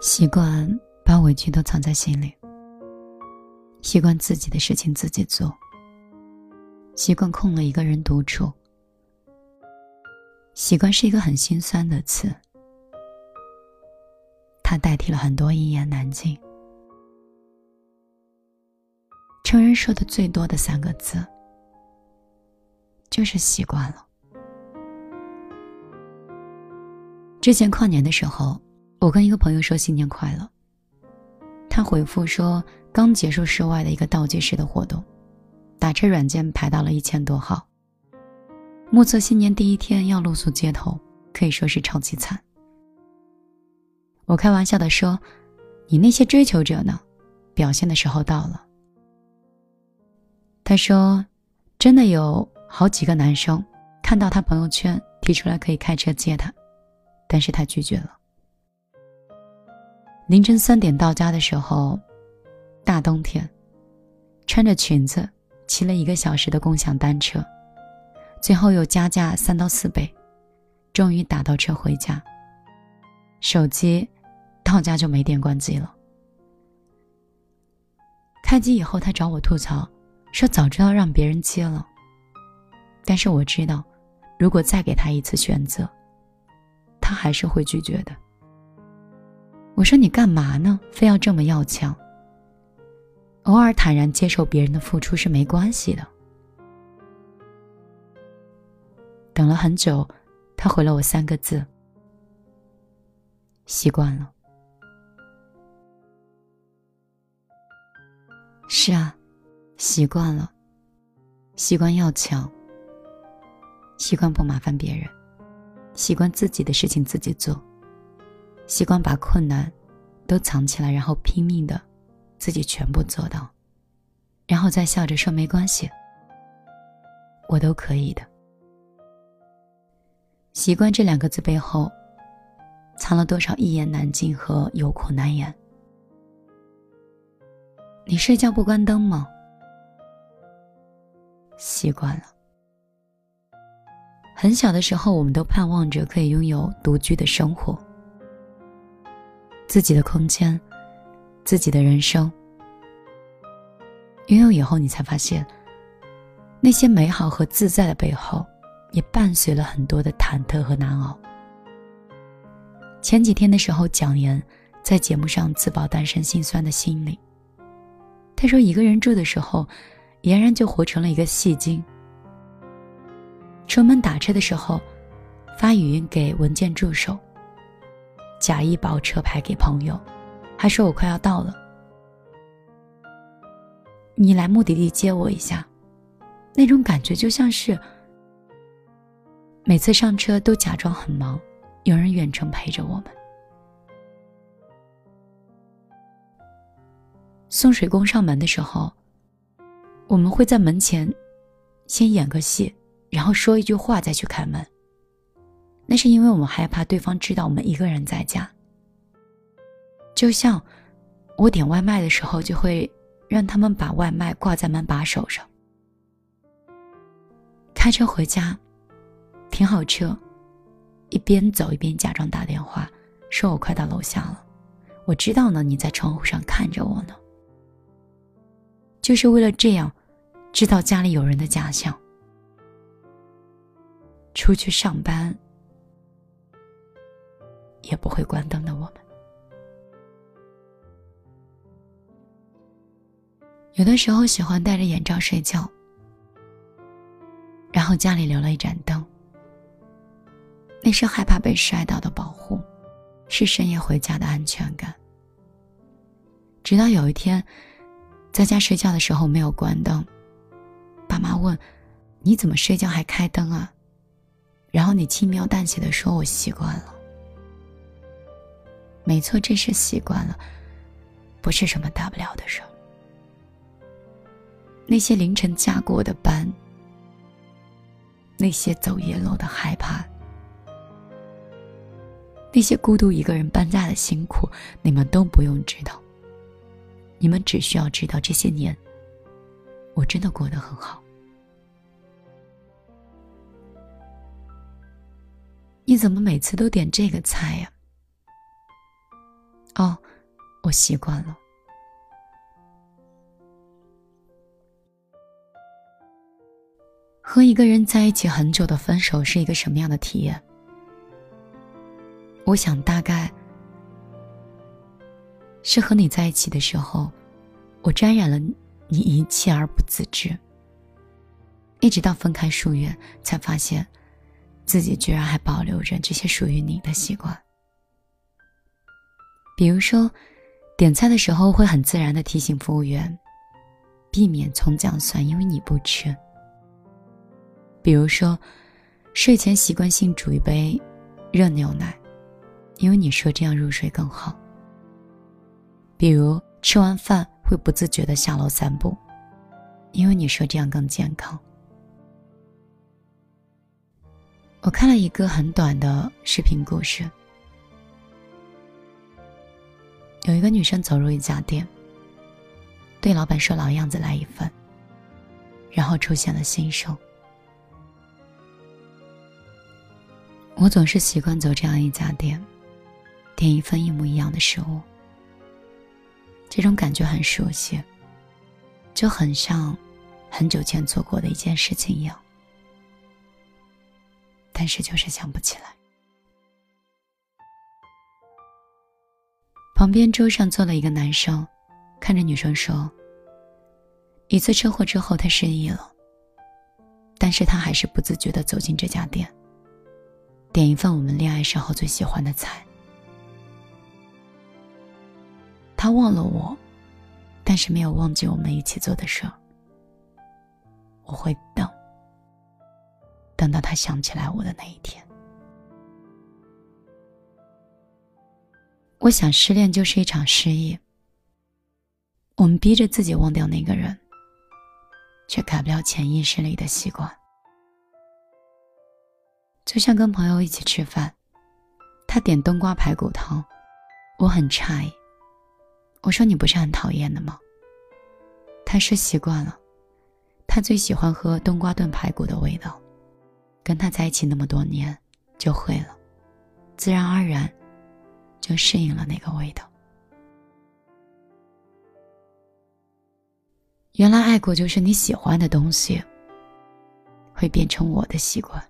习惯把委屈都藏在心里，习惯自己的事情自己做，习惯空了一个人独处。习惯是一个很心酸的词，它代替了很多一言难尽。成人说的最多的三个字，就是习惯了。之前跨年的时候。我跟一个朋友说新年快乐，他回复说刚结束室外的一个倒计时的活动，打车软件排到了一千多号。目测新年第一天要露宿街头，可以说是超级惨。我开玩笑的说：“你那些追求者呢？表现的时候到了。”他说：“真的有好几个男生看到他朋友圈提出来可以开车接他，但是他拒绝了。”凌晨三点到家的时候，大冬天，穿着裙子骑了一个小时的共享单车，最后又加价三到四倍，终于打到车回家。手机到家就没电关机了。开机以后，他找我吐槽，说早知道让别人接了。但是我知道，如果再给他一次选择，他还是会拒绝的。我说你干嘛呢？非要这么要强？偶尔坦然接受别人的付出是没关系的。等了很久，他回了我三个字：习惯了。是啊，习惯了，习惯要强，习惯不麻烦别人，习惯自己的事情自己做。习惯把困难都藏起来，然后拼命的自己全部做到，然后再笑着说没关系，我都可以的。习惯这两个字背后，藏了多少一言难尽和有苦难言？你睡觉不关灯吗？习惯了。很小的时候，我们都盼望着可以拥有独居的生活。自己的空间，自己的人生。拥有以后，你才发现，那些美好和自在的背后，也伴随了很多的忐忑和难熬。前几天的时候，蒋岩在节目上自曝单身心酸的心理。他说，一个人住的时候，俨然就活成了一个戏精。出门打车的时候，发语音给文件助手。假意报车牌给朋友，还说我快要到了，你来目的地接我一下。那种感觉就像是每次上车都假装很忙，有人远程陪着我们。送水工上门的时候，我们会在门前先演个戏，然后说一句话再去开门。那是因为我们害怕对方知道我们一个人在家。就像我点外卖的时候，就会让他们把外卖挂在门把手上。开车回家，停好车，一边走一边假装打电话，说我快到楼下了。我知道呢，你在窗户上看着我呢。就是为了这样，制造家里有人的假象。出去上班。也不会关灯的我们，有的时候喜欢戴着眼罩睡觉，然后家里留了一盏灯，那是害怕被摔倒的保护，是深夜回家的安全感。直到有一天，在家睡觉的时候没有关灯，爸妈问：“你怎么睡觉还开灯啊？”然后你轻描淡写的说：“我习惯了。”没错，这是习惯了，不是什么大不了的事儿。那些凌晨加过的班，那些走夜路的害怕，那些孤独一个人搬家的辛苦，你们都不用知道。你们只需要知道，这些年我真的过得很好。你怎么每次都点这个菜呀？哦，我习惯了。和一个人在一起很久的分手是一个什么样的体验？我想大概是和你在一起的时候，我沾染了你一切而不自知，一直到分开数月，才发现自己居然还保留着这些属于你的习惯。比如说，点菜的时候会很自然的提醒服务员，避免葱姜蒜，因为你不吃。比如说，睡前习惯性煮一杯热牛奶，因为你说这样入睡更好。比如吃完饭会不自觉的下楼散步，因为你说这样更健康。我看了一个很短的视频故事。有一个女生走入一家店，对老板说：“老样子来一份。”然后出现了新手。我总是习惯走这样一家店，点一份一模一样的食物。这种感觉很熟悉，就很像很久前做过的一件事情一样，但是就是想不起来。旁边桌上坐了一个男生，看着女生说：“一次车祸之后，他失忆了。但是他还是不自觉的走进这家店，点一份我们恋爱时候最喜欢的菜。他忘了我，但是没有忘记我们一起做的事儿。我会等，等到他想起来我的那一天。”我想，失恋就是一场失忆。我们逼着自己忘掉那个人，却改不了潜意识里的习惯。就像跟朋友一起吃饭，他点冬瓜排骨汤，我很诧异。我说：“你不是很讨厌的吗？”他说：“习惯了，他最喜欢喝冬瓜炖排骨的味道。跟他在一起那么多年，就会了，自然而然。”就适应了那个味道。原来爱过就是你喜欢的东西，会变成我的习惯。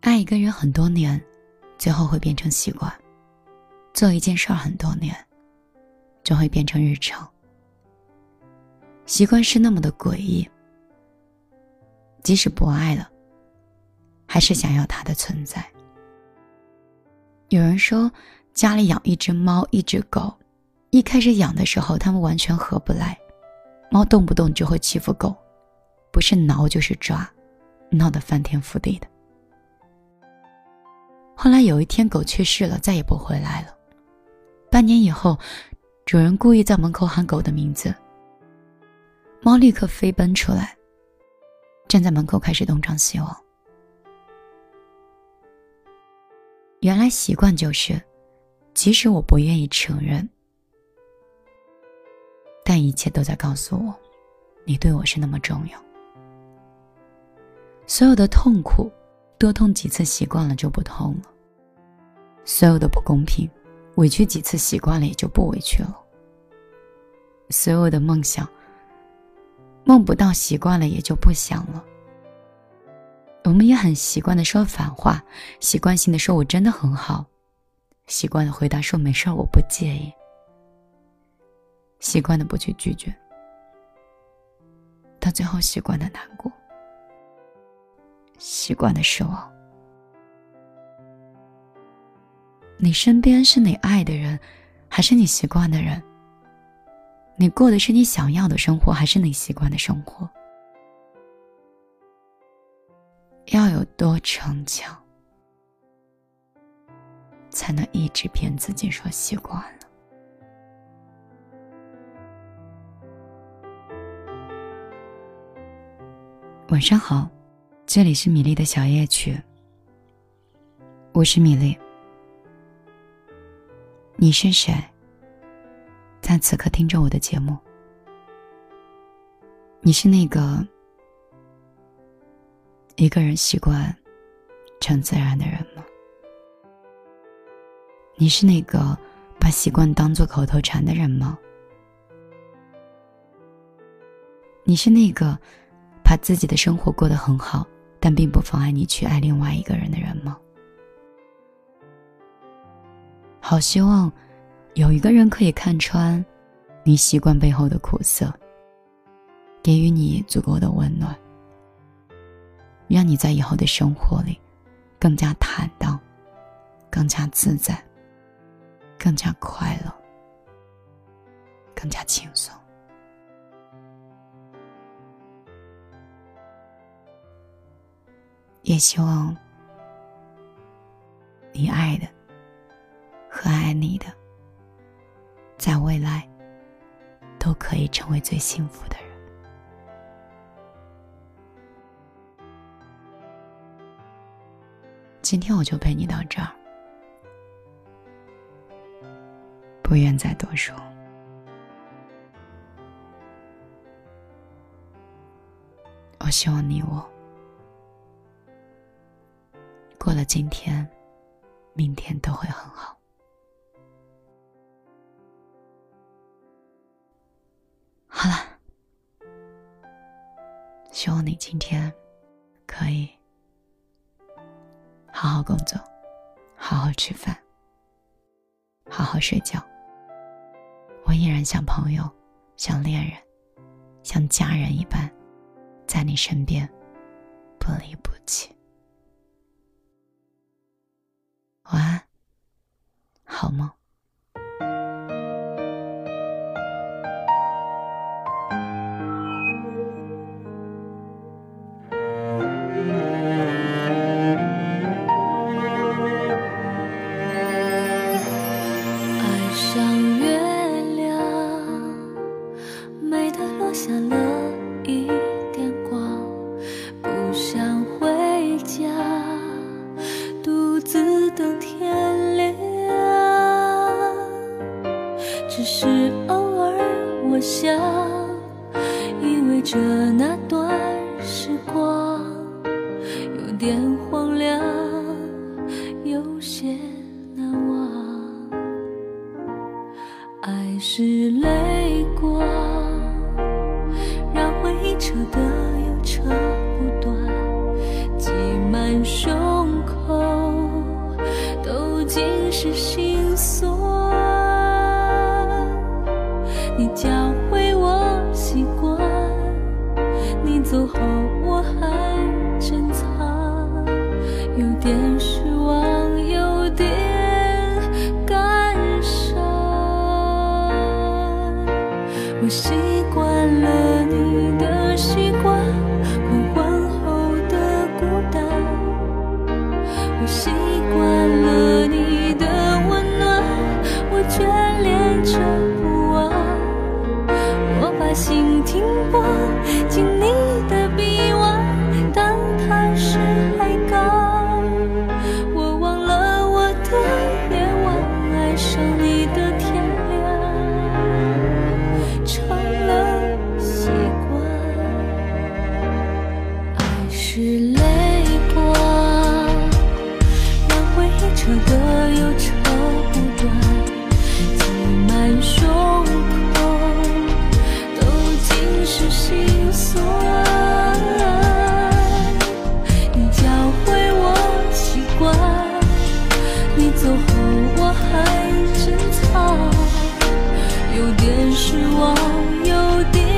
爱一个人很多年，最后会变成习惯；做一件事儿很多年，就会变成日常。习惯是那么的诡异，即使不爱了，还是想要它的存在。有人说，家里养一只猫，一只狗。一开始养的时候，它们完全合不来，猫动不动就会欺负狗，不是挠就是抓，闹得翻天覆地的。后来有一天，狗去世了，再也不回来了。半年以后，主人故意在门口喊狗的名字，猫立刻飞奔出来，站在门口开始东张西望。原来习惯就是，即使我不愿意承认，但一切都在告诉我，你对我是那么重要。所有的痛苦，多痛几次习惯了就不痛了；所有的不公平，委屈几次习惯了也就不委屈了；所有的梦想，梦不到习惯了也就不想了。我们也很习惯的说反话，习惯性的说“我真的很好”，习惯的回答说“没事儿，我不介意”，习惯的不去拒绝，到最后习惯的难过，习惯的失望。你身边是你爱的人，还是你习惯的人？你过的是你想要的生活，还是你习惯的生活？要有多逞强，才能一直骗自己说习惯了。晚上好，这里是米粒的小夜曲。我是米粒，你是谁？在此刻听着我的节目，你是那个一个人习惯成自然的人吗？你是那个把习惯当做口头禅的人吗？你是那个把自己的生活过得很好，但并不妨碍你去爱另外一个人的人吗？好希望有一个人可以看穿你习惯背后的苦涩，给予你足够的温暖，让你在以后的生活里更加坦荡，更加自在。更加快乐，更加轻松。也希望你爱的和爱你的，在未来都可以成为最幸福的人。今天我就陪你到这儿。不愿再多说。我希望你我过了今天，明天都会很好。好了，希望你今天可以好好工作，好好吃饭，好好睡觉。我依然像朋友，像恋人，像家人一般，在你身边，不离不弃。晚安，好梦。电有点你走后我还珍藏有点失望有点